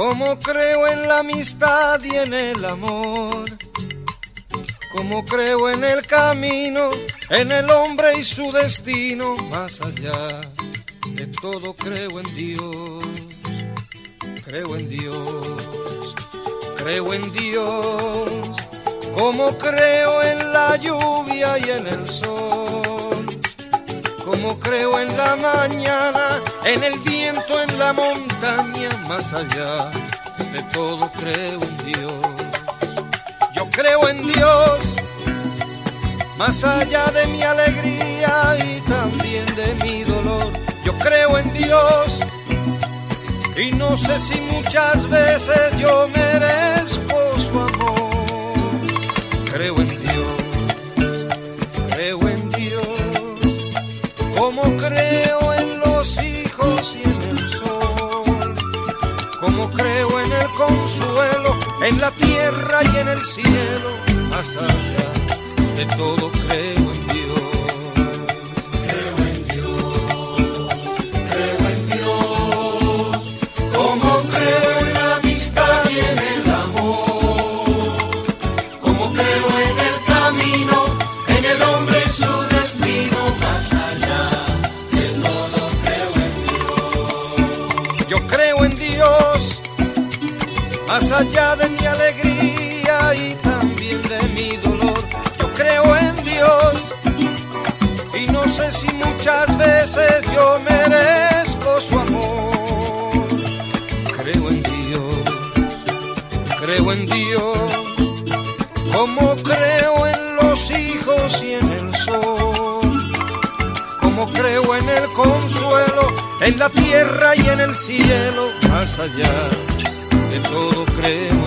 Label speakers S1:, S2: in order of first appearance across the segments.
S1: Como creo en la amistad y en el amor. Como creo en el camino, en el hombre y su destino, más allá de todo creo en Dios. Creo en Dios, creo en Dios, como creo en la lluvia y en el sol, como creo en la mañana, en el viento, en la montaña, más allá de todo creo en Dios. Yo creo en Dios, más allá de mi alegría y también de mi dolor. Yo creo en Dios y no sé si muchas veces yo merezco su amor. Creo en consuelo, en la tierra y en el cielo, más allá de todo creo más allá de mi alegría y también de mi dolor. Yo creo en Dios y no sé si muchas veces yo merezco su amor. Creo en Dios, creo en Dios, como creo en los hijos y en el sol, como creo en el consuelo, en la tierra y en el cielo, más allá todo creo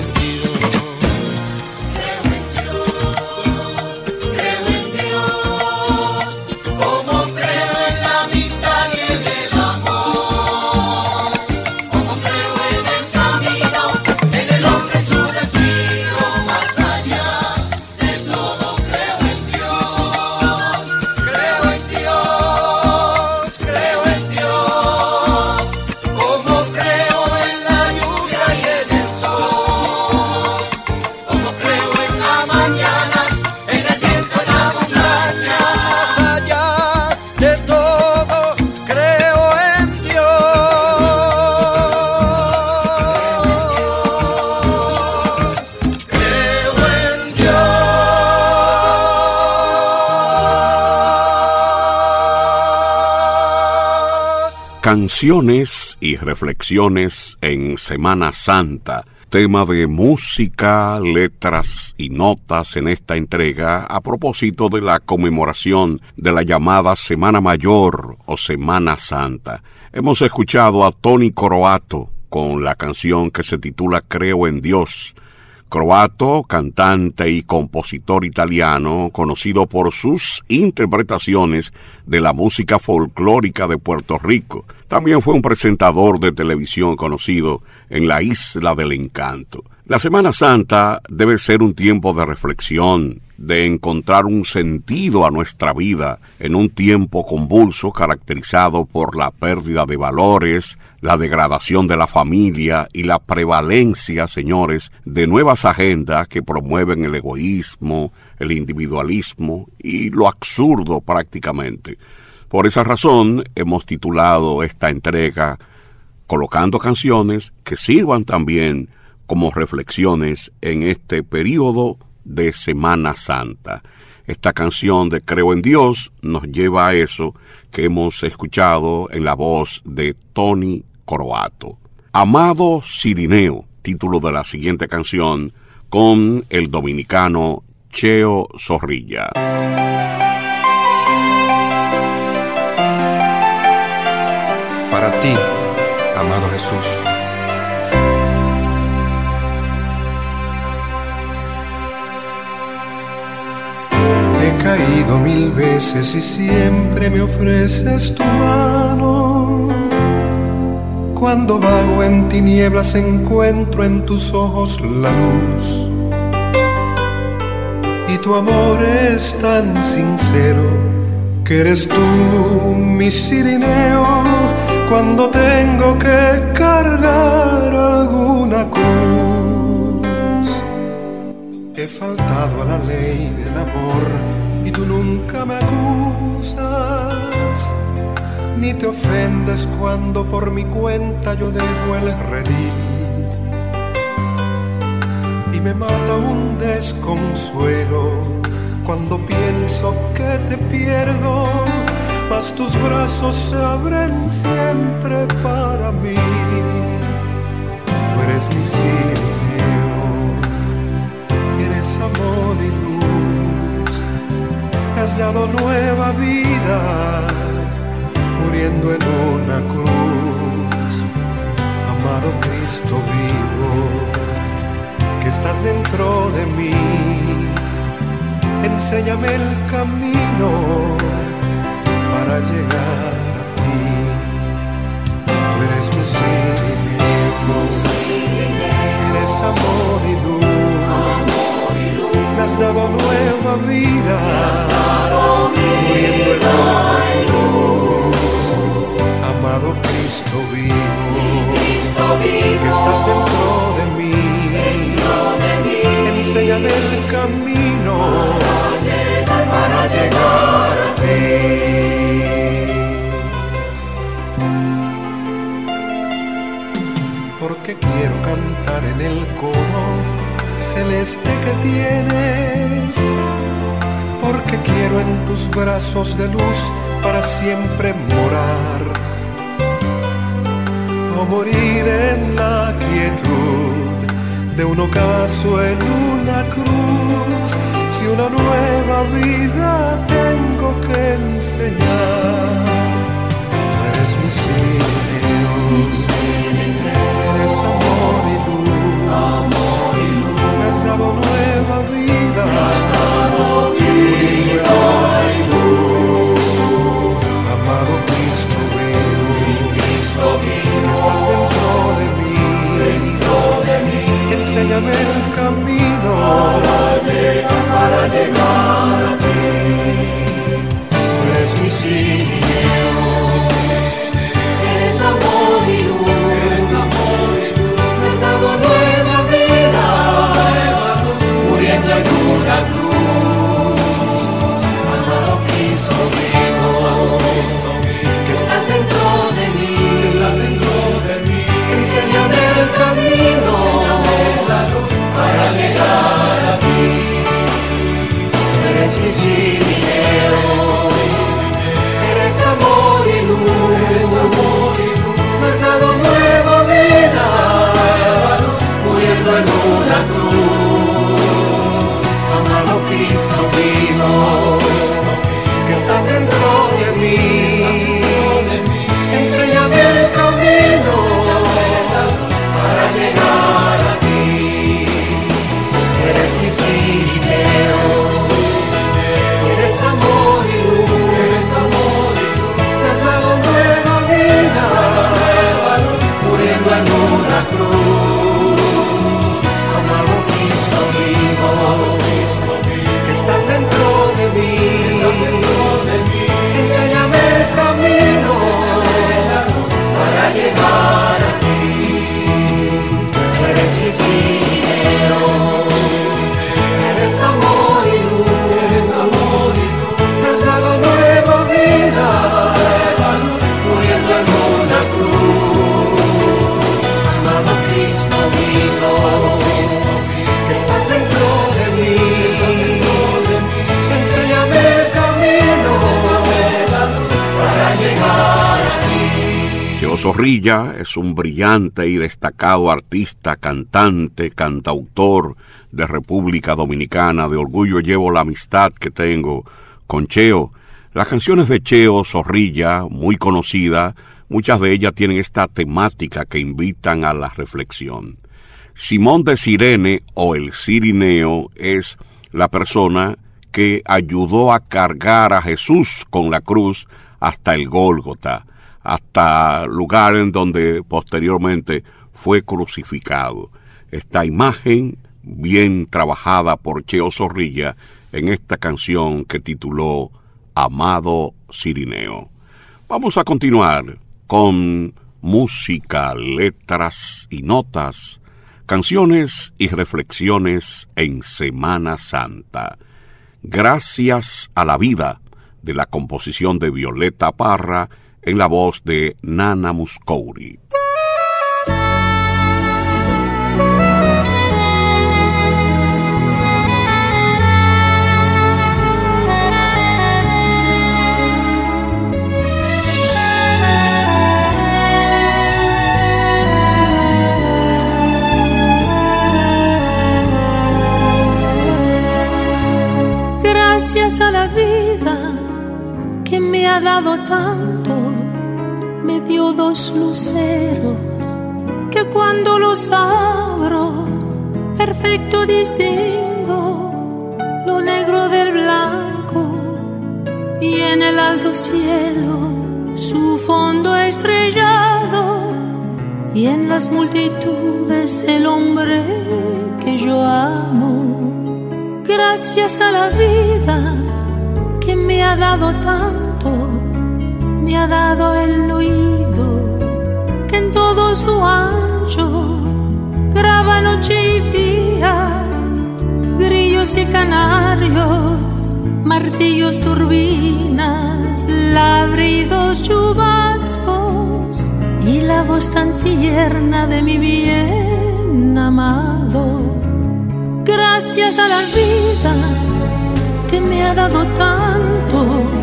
S2: y reflexiones en Semana Santa, tema de música, letras y notas en esta entrega a propósito de la conmemoración de la llamada Semana Mayor o Semana Santa. Hemos escuchado a Tony Coroato con la canción que se titula Creo en Dios, croato, cantante y compositor italiano, conocido por sus interpretaciones de la música folclórica de Puerto Rico. También fue un presentador de televisión conocido en la Isla del Encanto. La Semana Santa debe ser un tiempo de reflexión, de encontrar un sentido a nuestra vida en un tiempo convulso caracterizado por la pérdida de valores, la degradación de la familia y la prevalencia, señores, de nuevas agendas que promueven el egoísmo, el individualismo y lo absurdo prácticamente. Por esa razón hemos titulado esta entrega colocando canciones que sirvan también como reflexiones en este periodo de Semana Santa. Esta canción de Creo en Dios nos lleva a eso que hemos escuchado en la voz de Tony croato. Amado Cirineo, título de la siguiente canción, con el dominicano Cheo Zorrilla.
S3: Para ti, amado Jesús. caído mil veces y siempre me ofreces tu mano. Cuando vago en tinieblas encuentro en tus ojos la luz. Y tu amor es tan sincero que eres tú mi sirineo cuando tengo que cargar alguna cruz. He faltado a la ley del amor tú nunca me acusas, ni te ofendes cuando por mi cuenta yo dejo el redil. Y me mata un desconsuelo cuando pienso que te pierdo, mas tus brazos se abren siempre para mí. Tú eres mi eres amor y luz, has dado nueva vida, muriendo en una cruz. Amado Cristo vivo, que estás dentro de mí, enséñame el camino para llegar a ti. Tú eres mi Señor, eres amor y luz has dado nueva vida, Cristo vivo, que estás dentro de mí, enséñame el camino para llegar a ti. Porque quiero cantar en el coro celeste que tienes, porque quiero en tus brazos de luz para siempre morar, o morir en la quietud de un ocaso en una cruz, si una nueva vida tengo que enseñar. Tú eres mi Señor, eres amor y luz has dado nueva vida. Amado Enséñame el camino para llegar a ti. Tú eres mi Señor,
S4: en una cruz, amado Cristo mío.
S2: Zorrilla es un brillante y destacado artista, cantante, cantautor de República Dominicana. De orgullo llevo la amistad que tengo con Cheo. Las canciones de Cheo Zorrilla, muy conocida, muchas de ellas tienen esta temática que invitan a la reflexión. Simón de Sirene o el Sirineo es la persona que ayudó a cargar a Jesús con la cruz hasta el Gólgota hasta lugar en donde posteriormente fue crucificado. Esta imagen, bien trabajada por Cheo Zorrilla en esta canción que tituló Amado Cirineo. Vamos a continuar con música, letras y notas Canciones y reflexiones en Semana Santa. Gracias a la vida de la composición de Violeta Parra en la voz de Nana Muscouri.
S5: Gracias a la vida que me ha dado tanto, me dio dos luceros que cuando los abro, perfecto distingo lo negro del blanco y en el alto cielo su fondo estrellado y en las multitudes el hombre que yo amo. Gracias a la vida que me ha dado tanto, me ha dado el oído que en todo su ancho graba noche y día, grillos y canarios, martillos, turbinas, labridos, chubascos y la voz tan tierna de mi bien amado. Gracias a la vida que me ha dado tanto,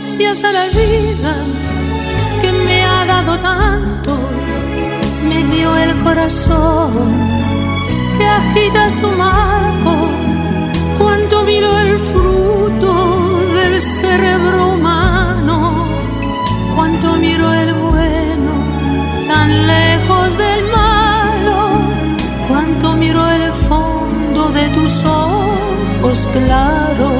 S5: gracias a la vida que me ha dado tanto, me dio el corazón que agita su marco, cuanto miro el fruto del cerebro humano, cuanto miro el bueno tan lejos del malo, cuanto miro el fondo de tus ojos claros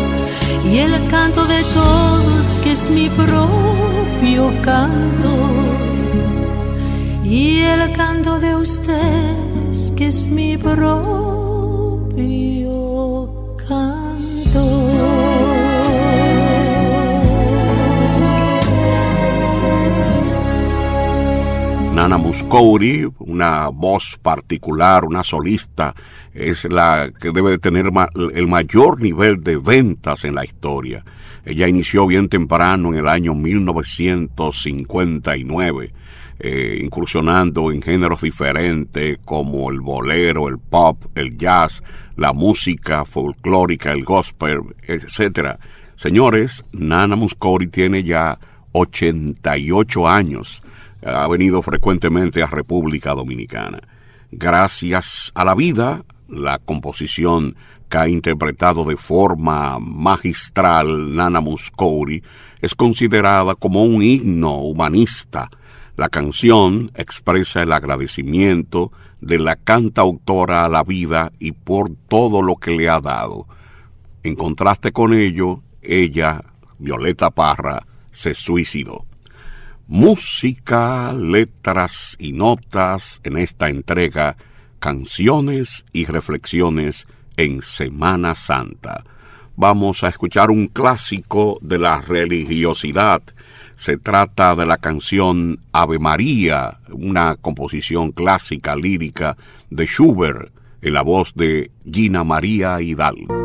S5: y el canto de todos que es mi propio canto y el canto de ustedes que es mi propio canto.
S2: Nana Muscouri, una voz particular, una solista es la que debe de tener el mayor nivel de ventas en la historia. Ella inició bien temprano en el año 1959, eh, incursionando en géneros diferentes como el bolero, el pop, el jazz, la música folclórica, el gospel, etc. Señores, Nana Muscori tiene ya 88 años. Ha venido frecuentemente a República Dominicana. Gracias a la vida, la composición que ha interpretado de forma magistral Nana Muscuri es considerada como un himno humanista. La canción expresa el agradecimiento de la cantautora a la vida y por todo lo que le ha dado. En contraste con ello, ella, Violeta Parra, se suicidó. música, letras y notas en esta entrega, canciones y reflexiones en Semana Santa. Vamos a escuchar un clásico de la religiosidad. Se trata de la canción Ave María, una composición clásica lírica de Schubert, en la voz de Gina María Hidalgo.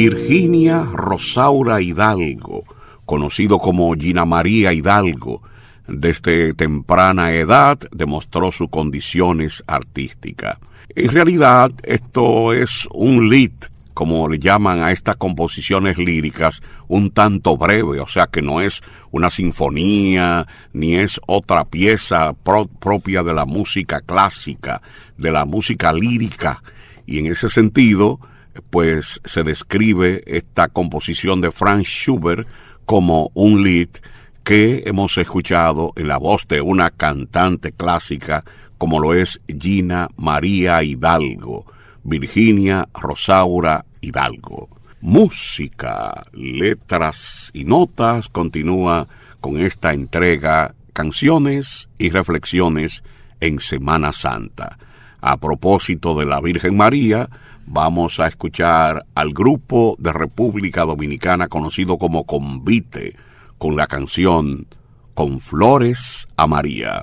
S6: Virginia Rosaura Hidalgo, conocido como Gina María Hidalgo, desde temprana edad demostró sus condiciones artísticas. En realidad, esto es un lead, como le llaman a estas composiciones líricas, un tanto breve, o sea que no es una sinfonía, ni es otra pieza propia de la música clásica, de la música lírica. Y en ese sentido, pues se describe esta composición de Franz Schubert como un lead que hemos escuchado en la voz de una cantante clásica como lo es Gina María Hidalgo, Virginia Rosaura Hidalgo. Música, letras y notas continúa con esta entrega Canciones y Reflexiones en Semana Santa. A propósito de la Virgen María, vamos a escuchar al grupo de República Dominicana conocido como Convite, con la canción Con Flores a María.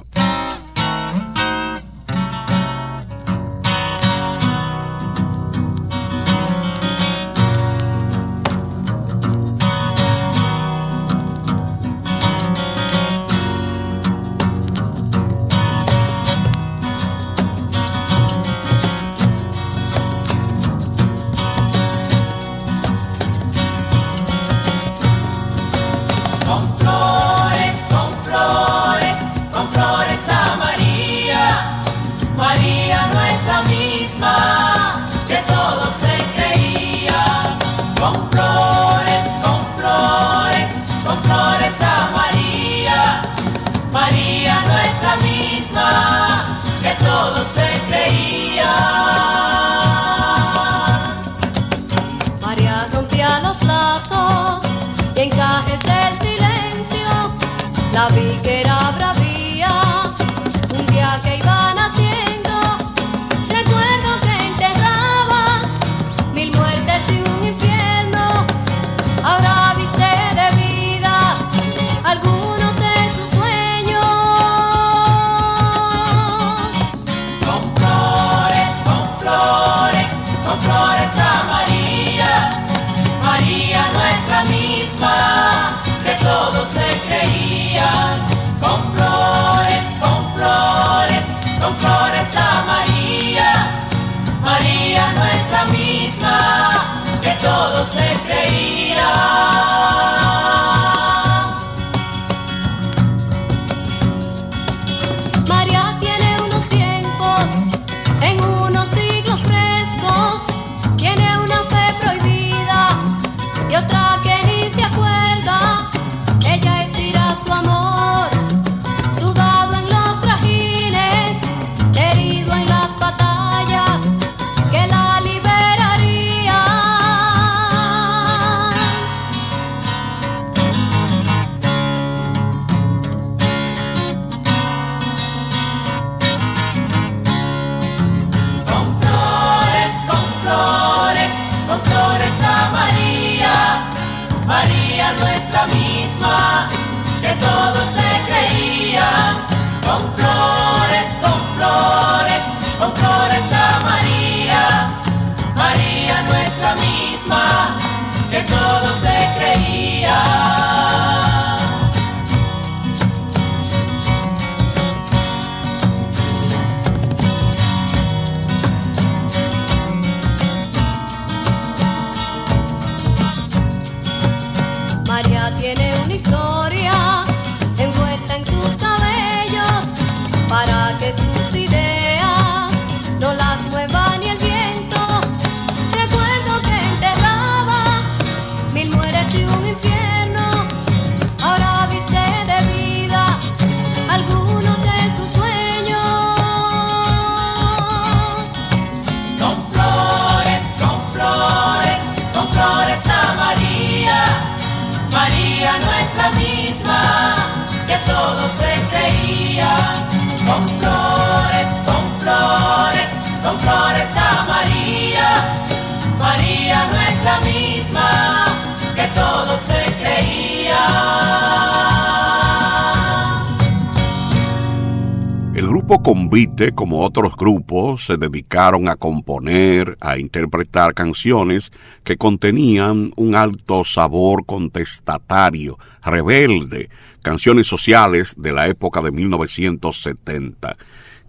S2: Grupo Convite, como otros grupos, se dedicaron a componer, a interpretar canciones que contenían un alto sabor contestatario, rebelde, canciones sociales de la época de 1970.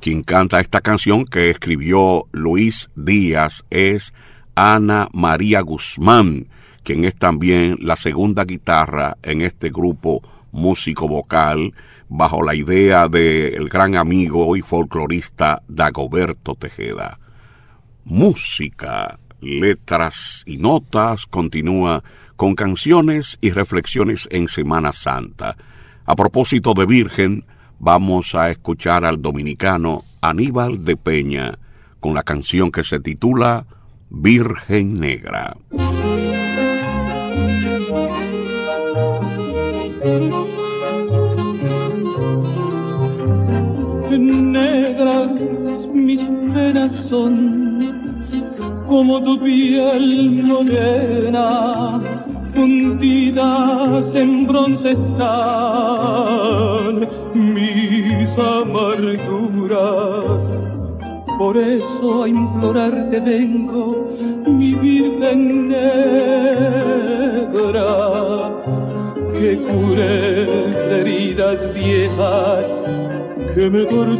S2: Quien canta esta canción que escribió Luis Díaz es Ana María Guzmán, quien es también la segunda guitarra en este grupo músico vocal bajo la idea del gran amigo y folclorista Dagoberto Tejeda. Música, letras y notas continúa con canciones y reflexiones en Semana Santa. A propósito de Virgen, vamos a escuchar al dominicano Aníbal de Peña con la canción que se titula Virgen Negra.
S7: mis penas son, como tu piel morena, fundidas en bronce están mis amarguras. Por eso a implorarte vengo, mi Virgen negra, que cures heridas viejas que me torturan.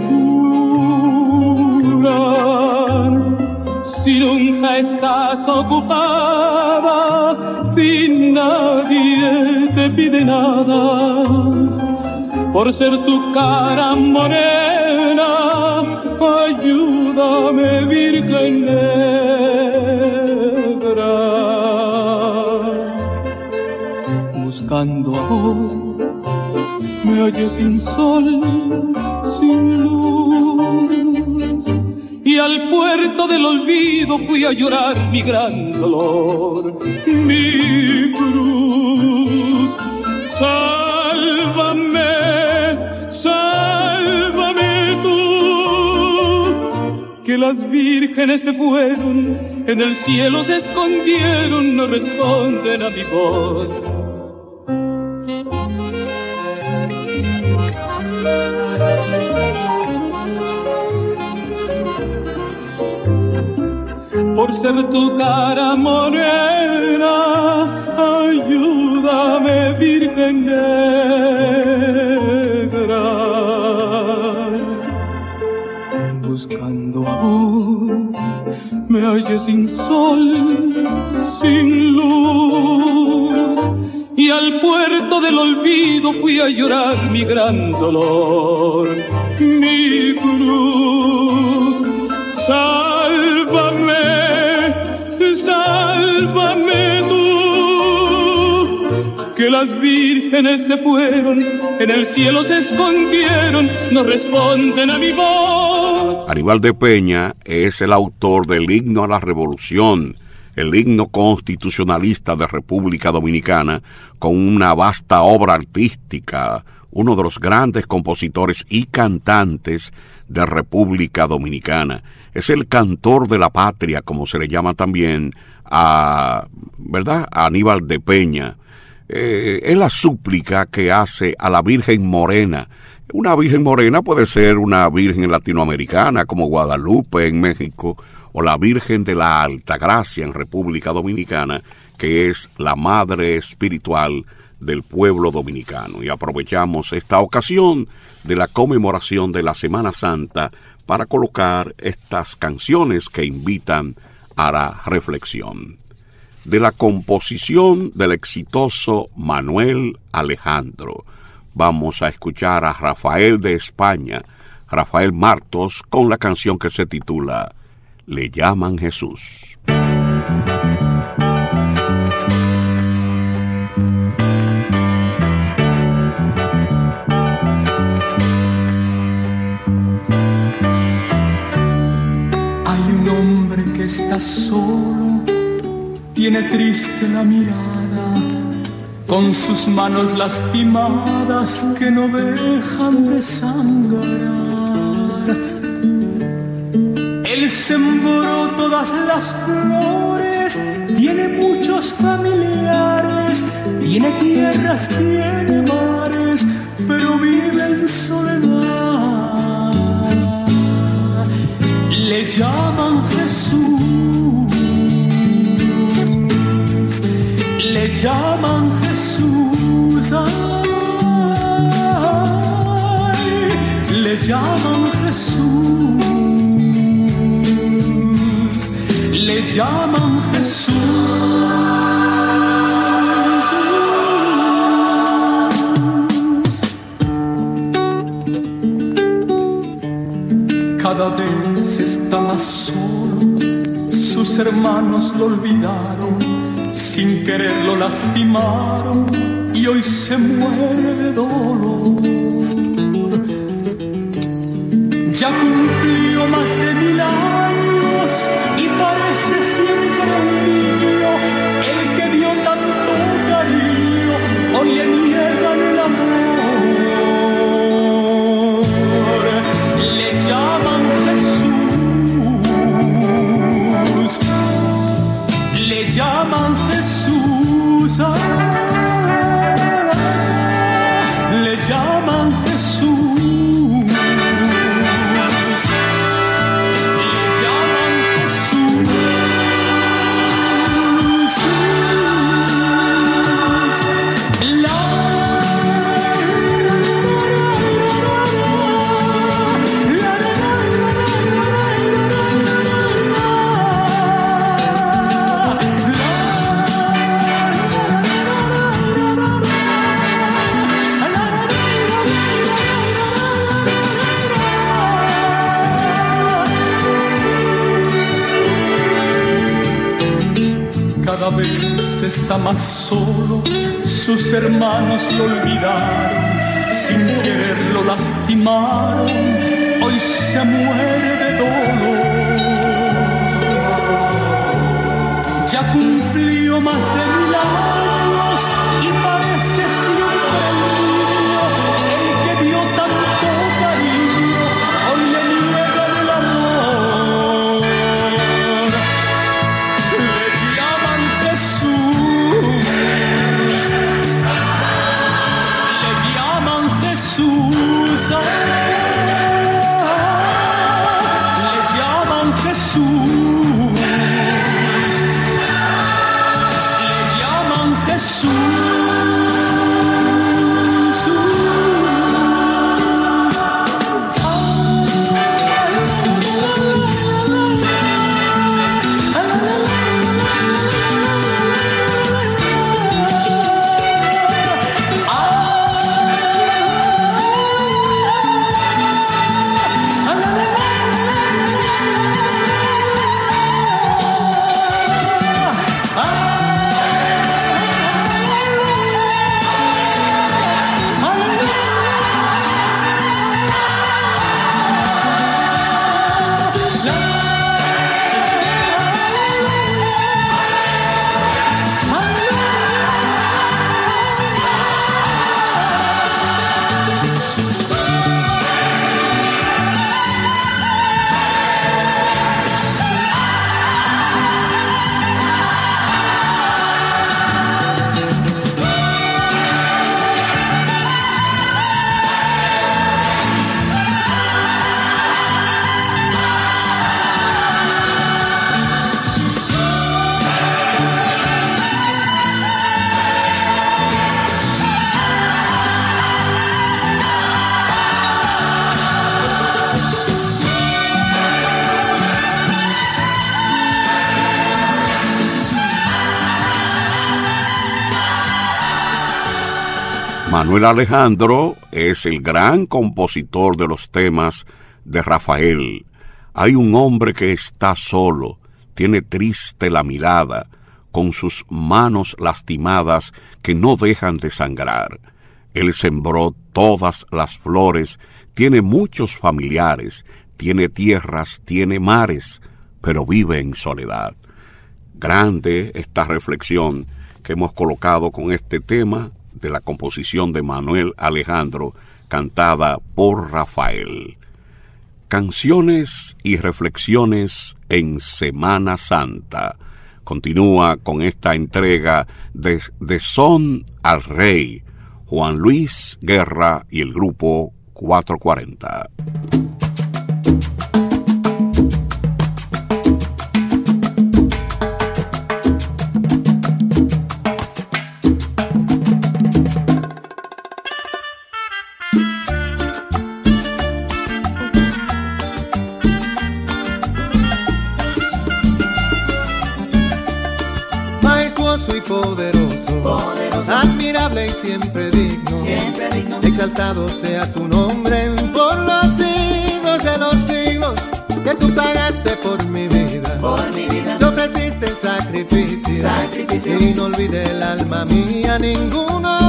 S7: Si nunca estás ocupada, si nadie te pide nada, por ser tu cara morena, ayúdame, Virgen me hallé sin sol sin luz. Y al puerto del olvido fui a llorar mi gran dolor, mi cruz. Sálvame, sálvame tú, que las vírgenes se fueron, en el cielo se escondieron, no responden a mi voz por ser tu cara morena, ayúdame, Virgen negra. Buscando amor, me hallé sin sol, sin luz, y al puerto del olvido fui a llorar mi gran dolor, mi cruz. Vírgenes se fueron, en el cielo se escondieron, no responden a mi voz.
S2: Aníbal de Peña es el autor del himno a la revolución, el himno constitucionalista de República Dominicana, con una vasta obra artística, uno de los grandes compositores y cantantes de República Dominicana. Es el cantor de la patria, como se le llama también a, ¿verdad? A Aníbal de Peña. Eh, es la súplica que hace a la Virgen Morena. Una Virgen Morena puede ser una Virgen latinoamericana como Guadalupe en México o la Virgen de la Alta Gracia en República Dominicana, que es la madre espiritual del pueblo dominicano. Y aprovechamos esta ocasión de la conmemoración de la Semana Santa para colocar estas canciones que invitan a la reflexión. De la composición del exitoso Manuel Alejandro, vamos a escuchar a Rafael de España, Rafael Martos, con la canción que se titula Le llaman Jesús.
S7: está solo, tiene triste la mirada, con sus manos lastimadas que no dejan de sangrar. Él sembró todas las flores, tiene muchos familiares, tiene tierras, tiene mares, pero vive en soledad
S8: le llaman Jesús, le llaman Jesús, le llaman Jesús, le llaman Jesús. cada vez está más solo. Sus hermanos lo olvidaron, sin querer lo lastimaron y hoy se muere de dolor. Ya cumplió más de mil años y parece está más solo, sus hermanos lo olvidaron, sin querer lo lastimaron, hoy se muere de dolor. Ya cumplió más de mil años
S2: Manuel Alejandro es el gran compositor de los temas de Rafael. Hay un hombre que está solo, tiene triste la mirada, con sus manos lastimadas que no dejan de sangrar. Él sembró todas las flores, tiene muchos familiares, tiene tierras, tiene mares, pero vive en soledad. Grande esta reflexión que hemos colocado con este tema de la composición de Manuel Alejandro, cantada por Rafael. Canciones y reflexiones en Semana Santa. Continúa con esta entrega de, de Son al Rey, Juan Luis Guerra y el grupo 440.
S9: Admirable y siempre digno, exaltado sea tu nombre por los siglos de los siglos, que tú pagaste por mi vida,
S6: por mi vida,
S9: te ofreciste sacrificio,
S6: sacrificio,
S9: y no olvide el alma mía ninguno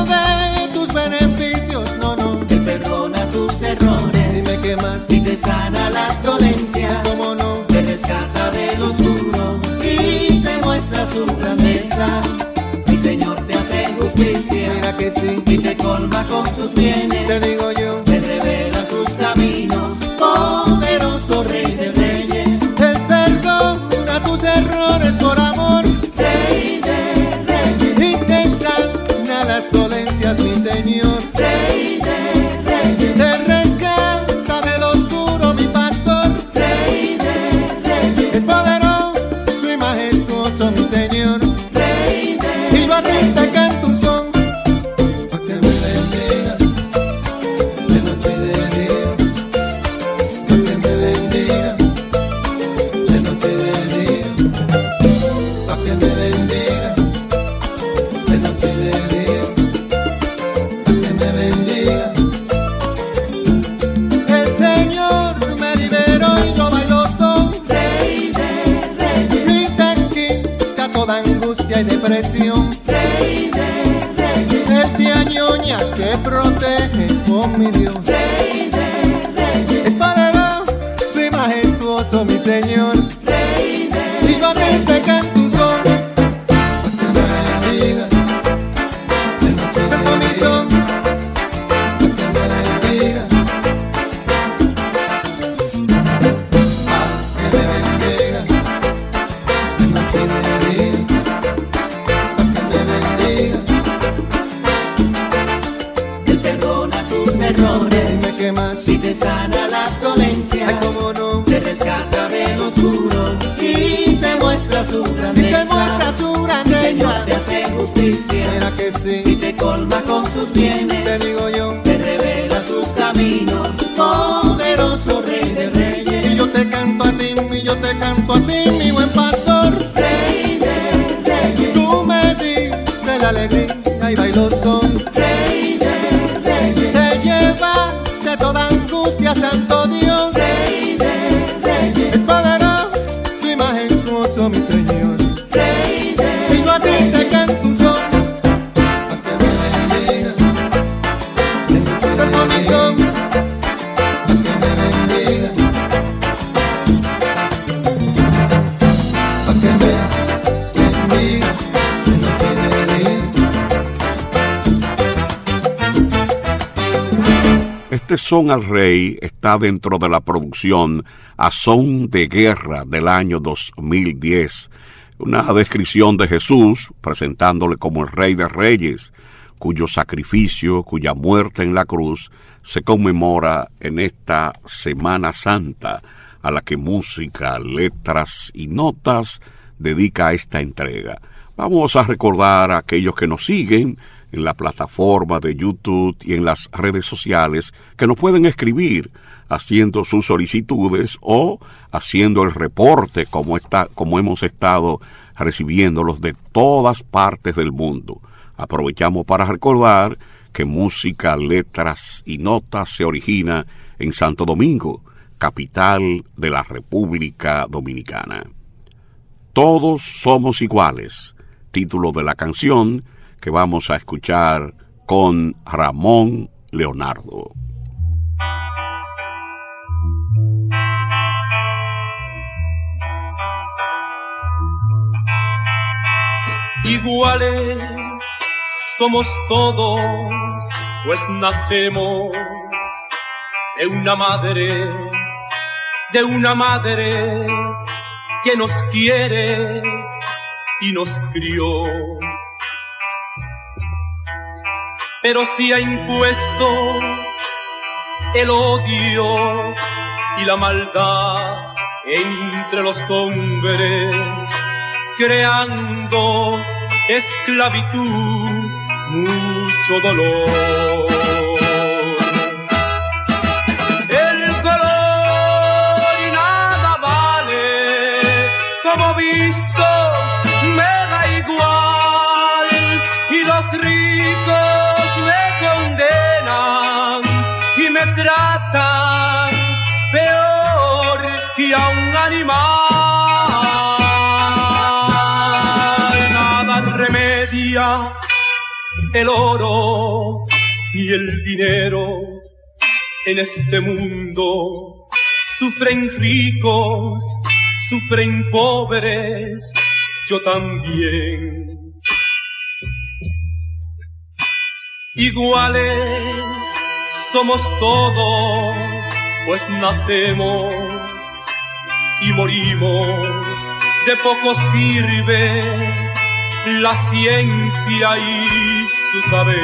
S9: que sí,
S6: y te colma con sus bienes.
S9: te digo yo,
S2: Son al rey está dentro de la producción A Son de Guerra del año 2010, una descripción de Jesús presentándole como el rey de reyes, cuyo sacrificio, cuya muerte en la cruz se conmemora en esta Semana Santa, a la que música, letras y notas dedica esta entrega. Vamos a recordar a aquellos que nos siguen en la plataforma de YouTube y en las redes sociales que nos pueden escribir haciendo sus solicitudes o haciendo el reporte como está como hemos estado recibiéndolos de todas partes del mundo. Aprovechamos para recordar que música, letras y notas se origina en Santo Domingo, capital de la República Dominicana. Todos somos iguales, título de la canción que vamos a escuchar con Ramón Leonardo.
S10: Iguales somos todos, pues nacemos de una madre, de una madre que nos quiere y nos crió. Pero si ha impuesto el odio y la maldad entre los hombres, creando esclavitud, mucho dolor. El oro y el dinero en este mundo sufren ricos, sufren pobres, yo también. Iguales somos todos, pues nacemos y morimos, de poco sirve la ciencia y su saber.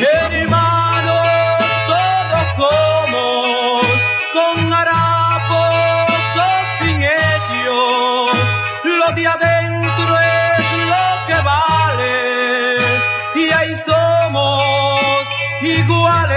S10: Hermanos, todos somos con harapos o sin ellos. Lo de adentro es lo que vale y ahí somos iguales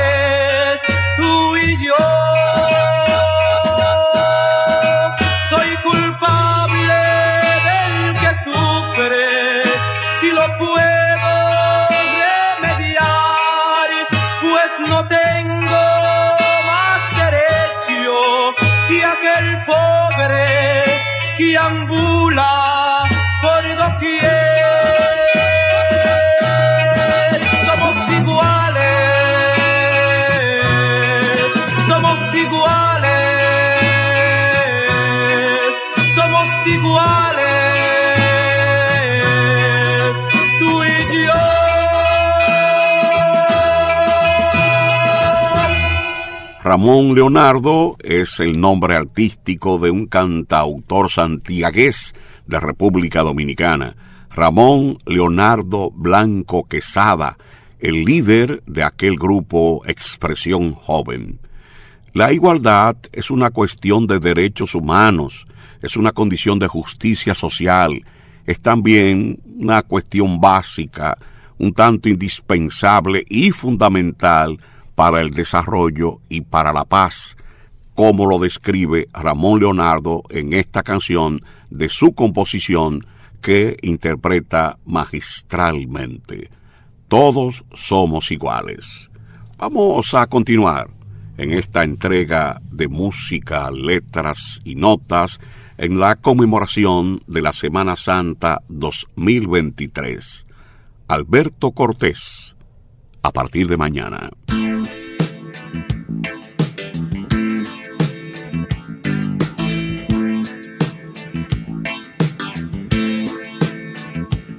S2: Ramón Leonardo es el nombre artístico de un cantautor santiagués de República Dominicana. Ramón Leonardo Blanco Quesada, el líder de aquel grupo Expresión Joven. La igualdad es una cuestión de derechos humanos, es una condición de justicia social, es también una cuestión básica, un tanto indispensable y fundamental para el desarrollo y para la paz, como lo describe Ramón Leonardo en esta canción de su composición que interpreta magistralmente. Todos somos iguales. Vamos a continuar en esta entrega de música, letras y notas en la conmemoración de la Semana Santa 2023. Alberto Cortés, a partir de mañana.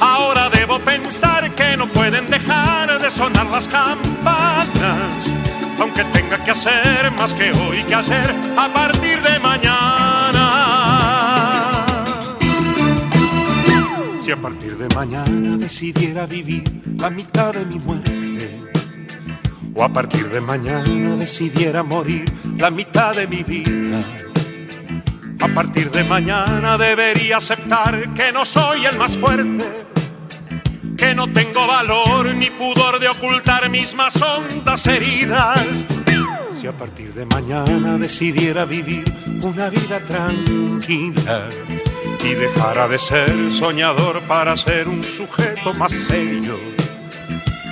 S11: Ahora debo pensar que no pueden dejar de sonar las campanas, aunque tenga que hacer más que hoy que ayer a partir de mañana. Si a partir de mañana decidiera vivir la mitad de mi muerte, o a partir de mañana decidiera morir la mitad de mi vida. A partir de mañana debería aceptar que no soy el más fuerte, que no tengo valor ni pudor de ocultar mis más hondas heridas. Si a partir de mañana decidiera vivir una vida tranquila y dejara de ser soñador para ser un sujeto más serio.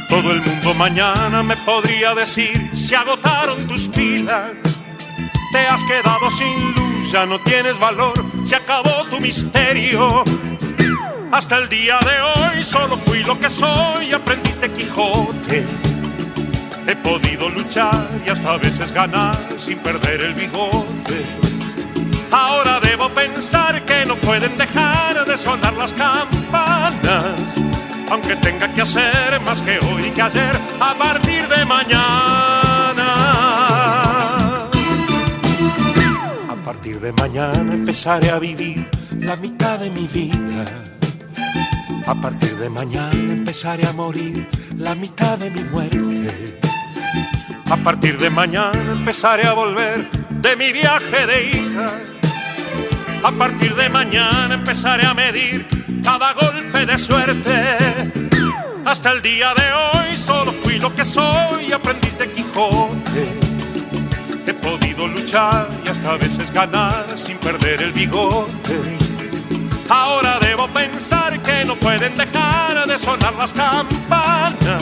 S11: Todo el mundo mañana me podría decir, se agotaron tus pilas, te has quedado sin luz, ya no tienes valor, se acabó tu misterio. Hasta el día de hoy solo fui lo que soy, aprendiste Quijote. He podido luchar y hasta a veces ganar sin perder el bigote. Ahora debo pensar que no pueden dejar de sonar las campanas, aunque tenga que hacer más que hoy que ayer, a partir de mañana. De mañana empezaré a vivir la mitad de mi vida. A partir de mañana empezaré a morir la mitad de mi muerte. A partir de mañana empezaré a volver de mi viaje de hija. A partir de mañana empezaré a medir cada golpe de suerte. Hasta el día de hoy solo fui lo que soy, aprendiz de Quijote. Luchar y hasta a veces ganar sin perder el bigote. Ahora debo pensar que no pueden dejar de sonar las campanas,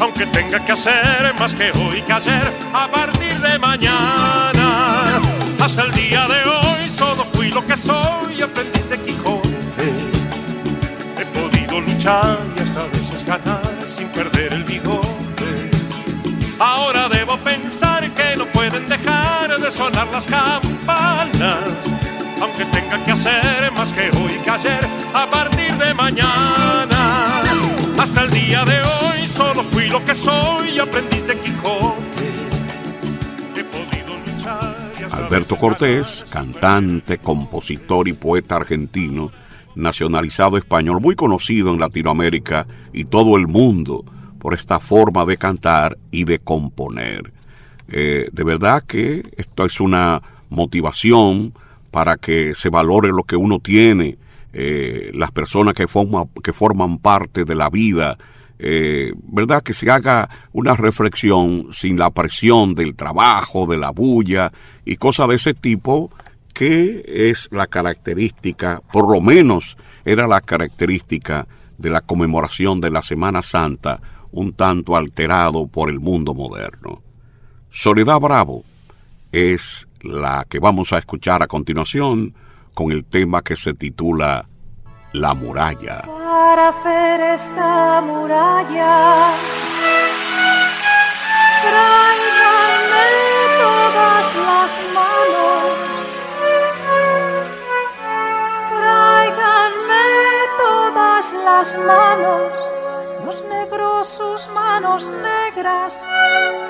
S11: aunque tenga que hacer más que hoy que ayer a partir de mañana. Hasta el día de hoy solo fui lo que soy, aprendiz de Quijote. He podido luchar y hasta a veces ganar sin perder el bigote. Ahora debo pensar que pueden dejar de sonar las campanas, aunque tenga que hacer más que hoy que ayer a partir de mañana. Hasta el día de hoy solo fui lo que soy, aprendiz de Quijote. He podido luchar. y
S2: Alberto Cortés, cantante, compositor y poeta argentino, nacionalizado español, muy conocido en Latinoamérica y todo el mundo por esta forma de cantar y de componer. Eh, de verdad que esto es una motivación para que se valore lo que uno tiene, eh, las personas que, forma- que forman parte de la vida, eh, ¿verdad? Que se haga una reflexión sin la presión del trabajo, de la bulla y cosas de ese tipo, que es la característica, por lo menos era la característica de la conmemoración de la Semana Santa, un tanto alterado por el mundo moderno. Soledad Bravo es la que vamos a escuchar a continuación con el tema que se titula La muralla.
S12: Para hacer esta muralla, tráiganme todas las manos, tráiganme todas las manos, sus manos negras,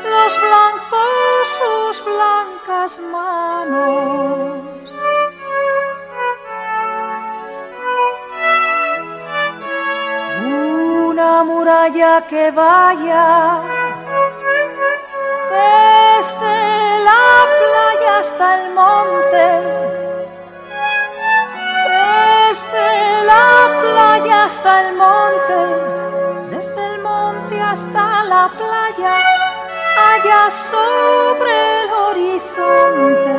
S12: los blancos sus blancas manos. Una muralla que vaya desde la playa hasta el monte, desde la playa hasta el monte hasta la playa, allá sobre el horizonte.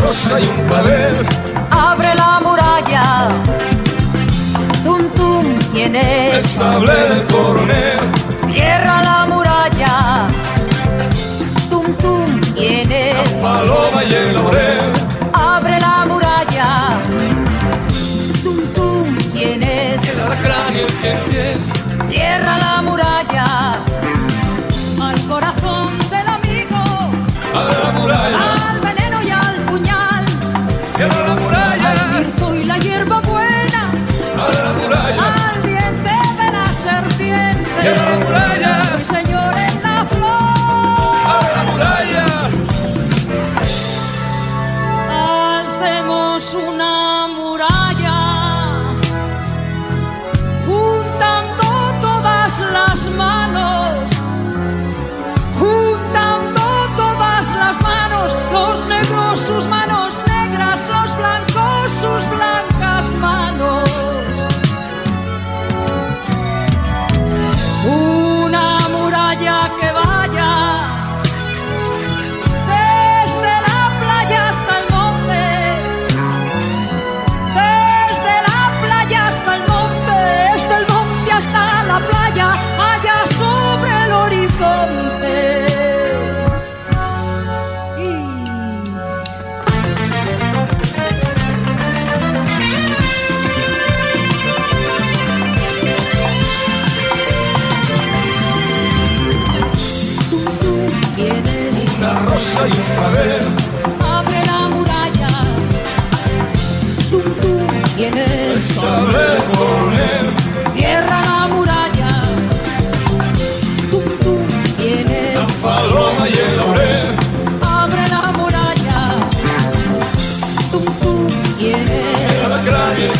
S13: Rosa y un clavel,
S12: abre la muralla. Tum tum, tienes
S13: el sable del coronel,
S12: cierra la muralla.
S13: Paloma y el laurel,
S12: Alcemos una saber poner.
S14: Cierra la muralla. Tú, tú tienes
S12: La paloma y el laurel.
S14: Abre la muralla. Tú, tú tienes
S12: La grave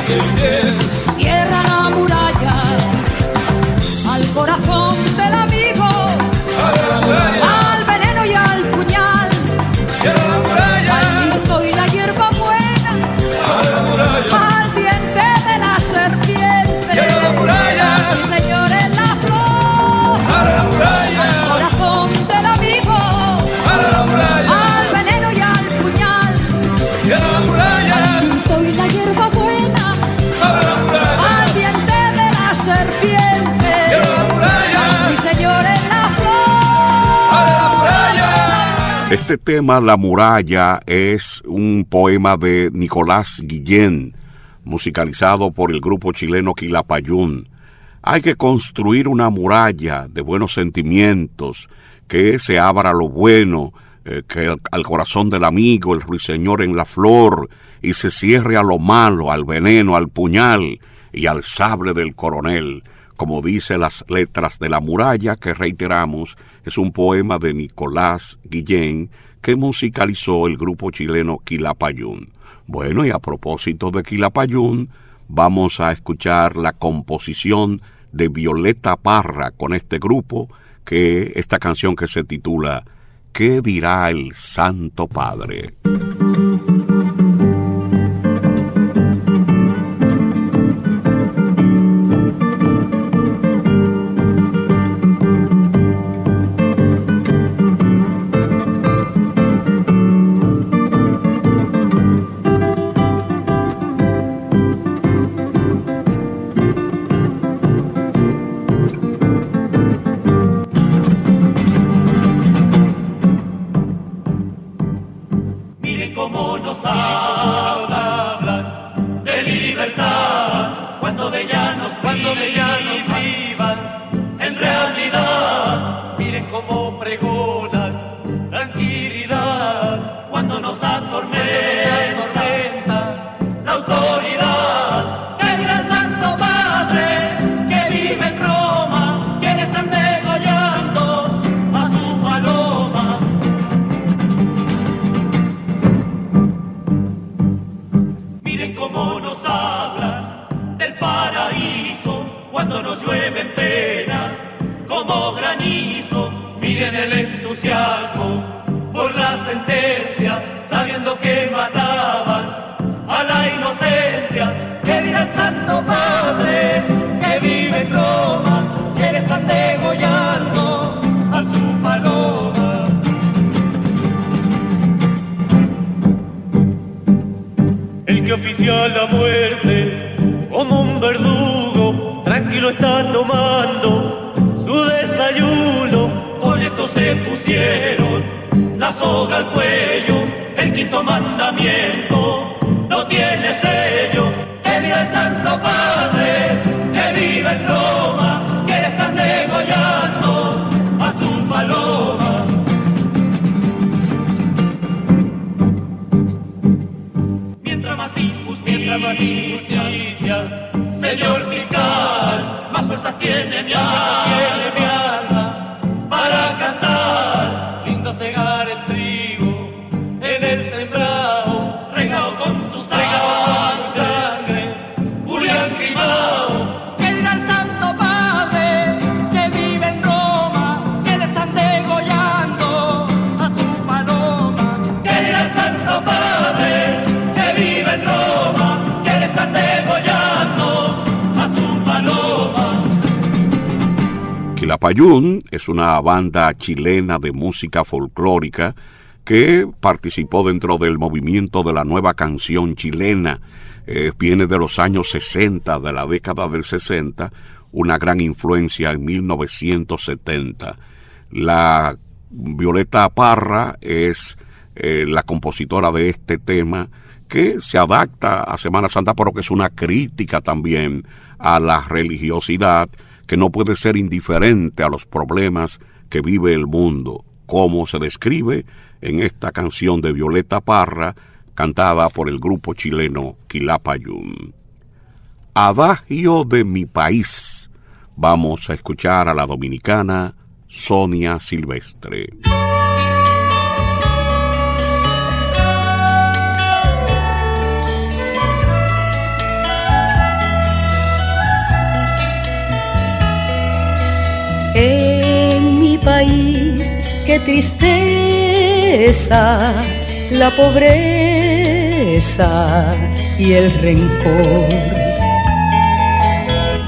S2: Este tema, La muralla, es un poema de Nicolás Guillén, musicalizado por el grupo chileno Quilapayún. Hay que construir una muralla de buenos sentimientos, que se abra lo bueno, eh, que al, al corazón del amigo, el ruiseñor en la flor, y se cierre a lo malo, al veneno, al puñal y al sable del coronel como dice las letras de la muralla que reiteramos, es un poema de Nicolás Guillén que musicalizó el grupo chileno Quilapayún. Bueno, y a propósito de Quilapayún, vamos a escuchar la composición de Violeta Parra con este grupo, que esta canción que se titula ¿Qué dirá el Santo Padre?
S15: Mandamiento
S2: Quilapayún es una banda chilena de música folclórica que participó dentro del movimiento de la nueva canción chilena. Eh, viene de los años 60, de la década del 60, una gran influencia en 1970. La Violeta Parra es eh, la compositora de este tema que se adapta a Semana Santa, pero que es una crítica también a la religiosidad que no puede ser indiferente a los problemas que vive el mundo. como se describe en esta canción de Violeta Parra, cantada por el grupo chileno Quilapayún. Adagio de mi país. Vamos a escuchar a la dominicana Sonia Silvestre.
S16: Qué tristeza, la pobreza y el rencor.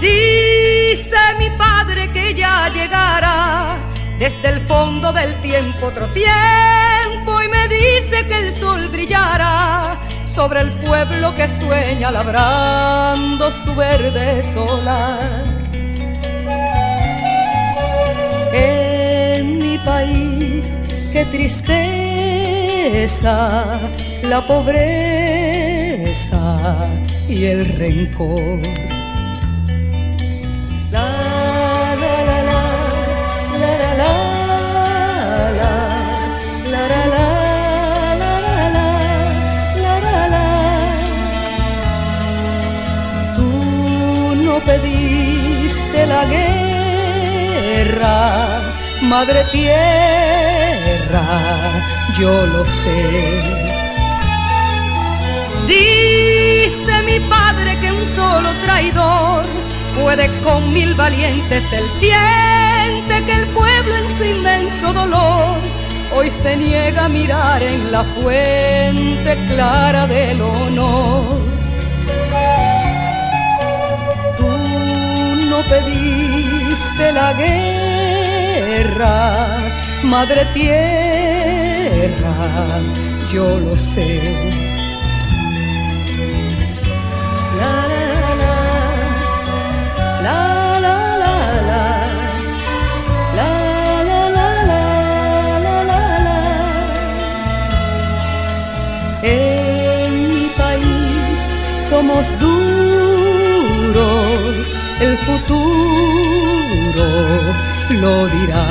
S16: Dice mi padre que ya llegará desde el fondo del tiempo otro tiempo y me dice que el sol brillará sobre el pueblo que sueña labrando su verde solar. En mi país, qué tristeza, la pobreza y el rencor. La la la la, la la la la, la la la. la, la, la, la, la. Tú no pediste la guerra, madre tierra, yo lo sé. Dice mi padre que un solo traidor puede con mil valientes. Él siente que el pueblo en su inmenso dolor hoy se niega a mirar en la fuente clara del honor. Tú no pediste la guerra, madre tierra, yo lo sé. La la la, la la la la, la la la la, la. En mi país somos duros, el futuro lo dirá.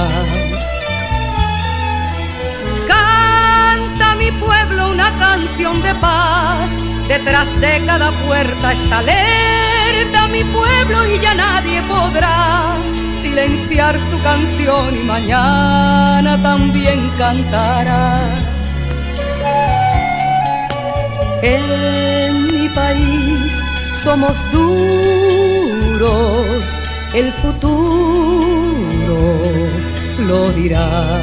S16: Canción de paz, detrás de cada puerta está alerta mi pueblo y ya nadie podrá silenciar su canción y mañana también cantará. En mi país somos duros, el futuro lo dirá.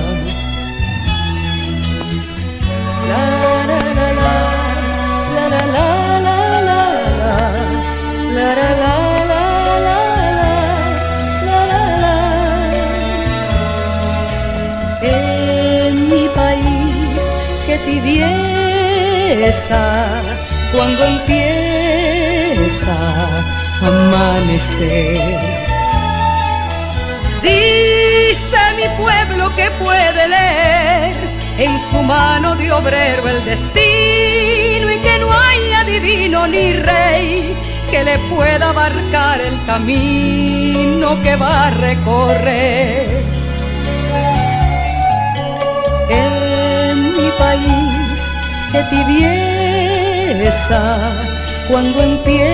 S16: Cuando empieza a amanecer. Dice mi pueblo que puede leer en su mano de obrero el destino y que no hay adivino ni rey que le pueda abarcar el camino que va a recorrer. En mi país, qué tibieza cuando empieza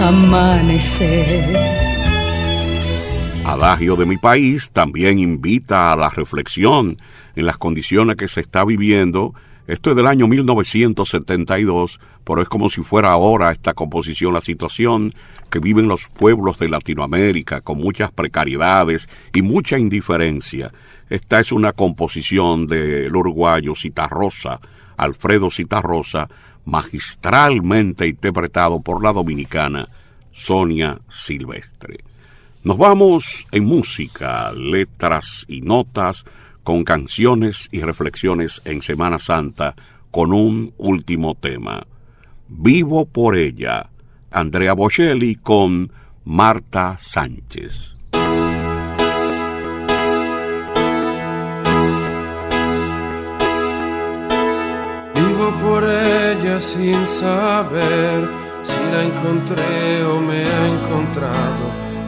S16: a amanecer.
S2: Adagio de mi país también invita a la reflexión en las condiciones que se está viviendo. Esto es del año 1972, pero es como si fuera ahora esta composición, la situación que viven los pueblos de Latinoamérica con muchas precariedades y mucha indiferencia. Esta es una composición del uruguayo Citarrosa, Alfredo Citarrosa, magistralmente interpretado por la dominicana Sonia Silvestre. Nos vamos en música, letras y notas con canciones y reflexiones en Semana Santa con un último tema. Vivo por ella, Andrea Bocelli con Marta Sánchez.
S17: Vivo por ella sin saber si la encontré o me ha encontrado.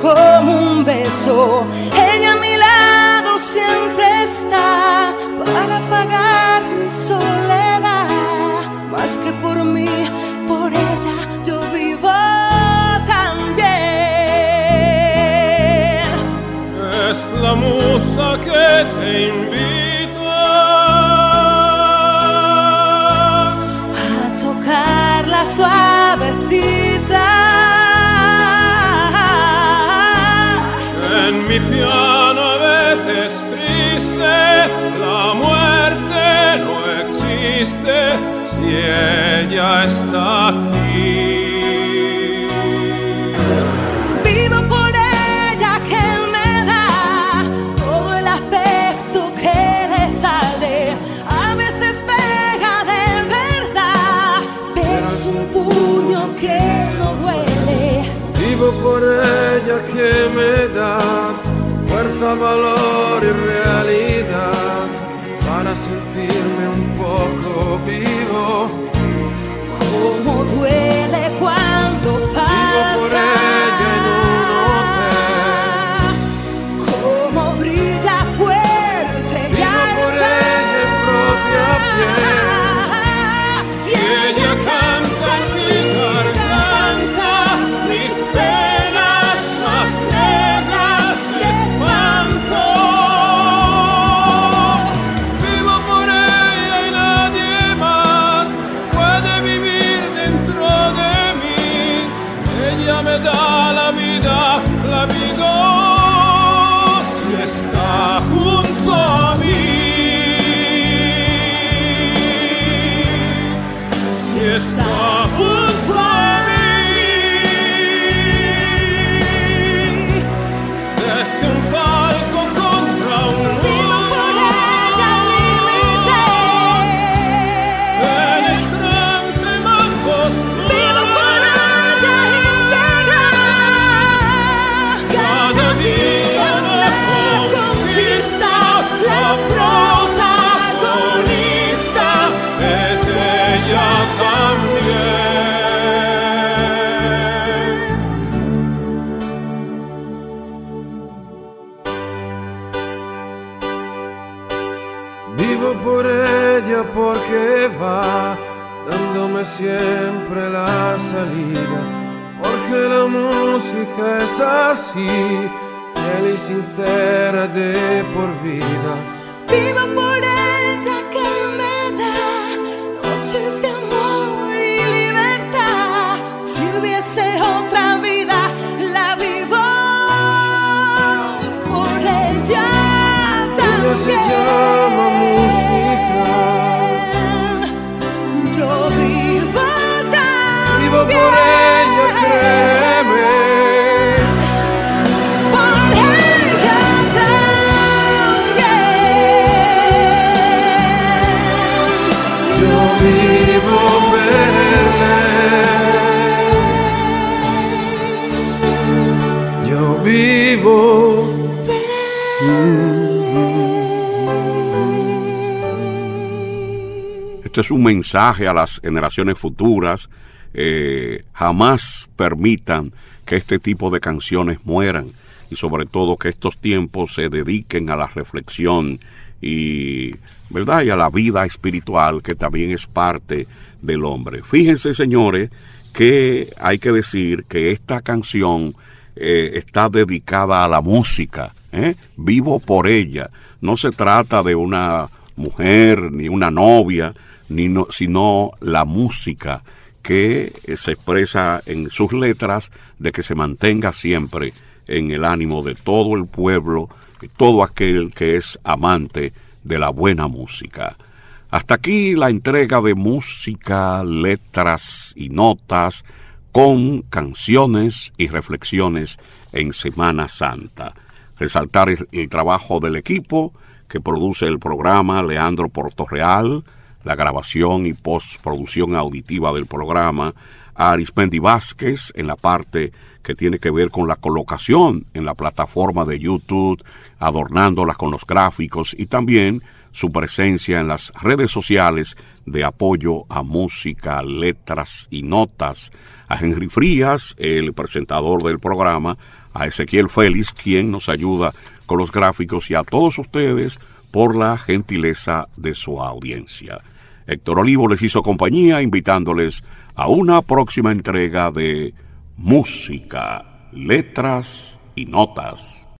S12: como un beso. Ella a mi lado siempre está para pagar mi soledad. Más que por mí, por ella yo vivo también.
S18: Es la musa que te invita
S12: a tocar la suavecita.
S18: No
S12: duele.
S17: Vivo por ella que me da fuerza, valor y realidad para sentirme un poco siempre la salida. Porque la música es así, fiel y sincera de por vida.
S12: Vivo por ella que me da noches de amor y libertad. Si hubiese otra vida, la vivo por ella también.
S2: Un mensaje a las generaciones futuras. eh, jamás permitan que este tipo de canciones mueran y sobre todo que estos tiempos se dediquen a la reflexión y, ¿verdad? y a la vida espiritual que también es parte del hombre. Fíjense, señores, que hay que decir que esta canción eh, está dedicada a la música. ¿eh? Vivo por ella. No se trata de una mujer ni una novia, sino la música que se expresa en sus letras de que se mantenga siempre en el ánimo de todo el pueblo, todo aquel que es amante de la buena música. Hasta aquí la entrega de música, letras y notas con canciones y reflexiones en Semana Santa. Resaltar el, el trabajo del equipo que produce el programa, Leandro Portorreal, la grabación y postproducción auditiva del programa, a Arismendi Vázquez en la parte que tiene que ver con la colocación en la plataforma de YouTube, adornándola con los gráficos y también su presencia en las redes sociales de apoyo a música, letras y notas, a Henry Frías, el presentador del programa, a Ezequiel Félix, quien nos ayuda con los gráficos, y a todos ustedes por la gentileza de su audiencia. Héctor Olivo les hizo compañía invitándoles a una próxima entrega de Música, Letras y Notas.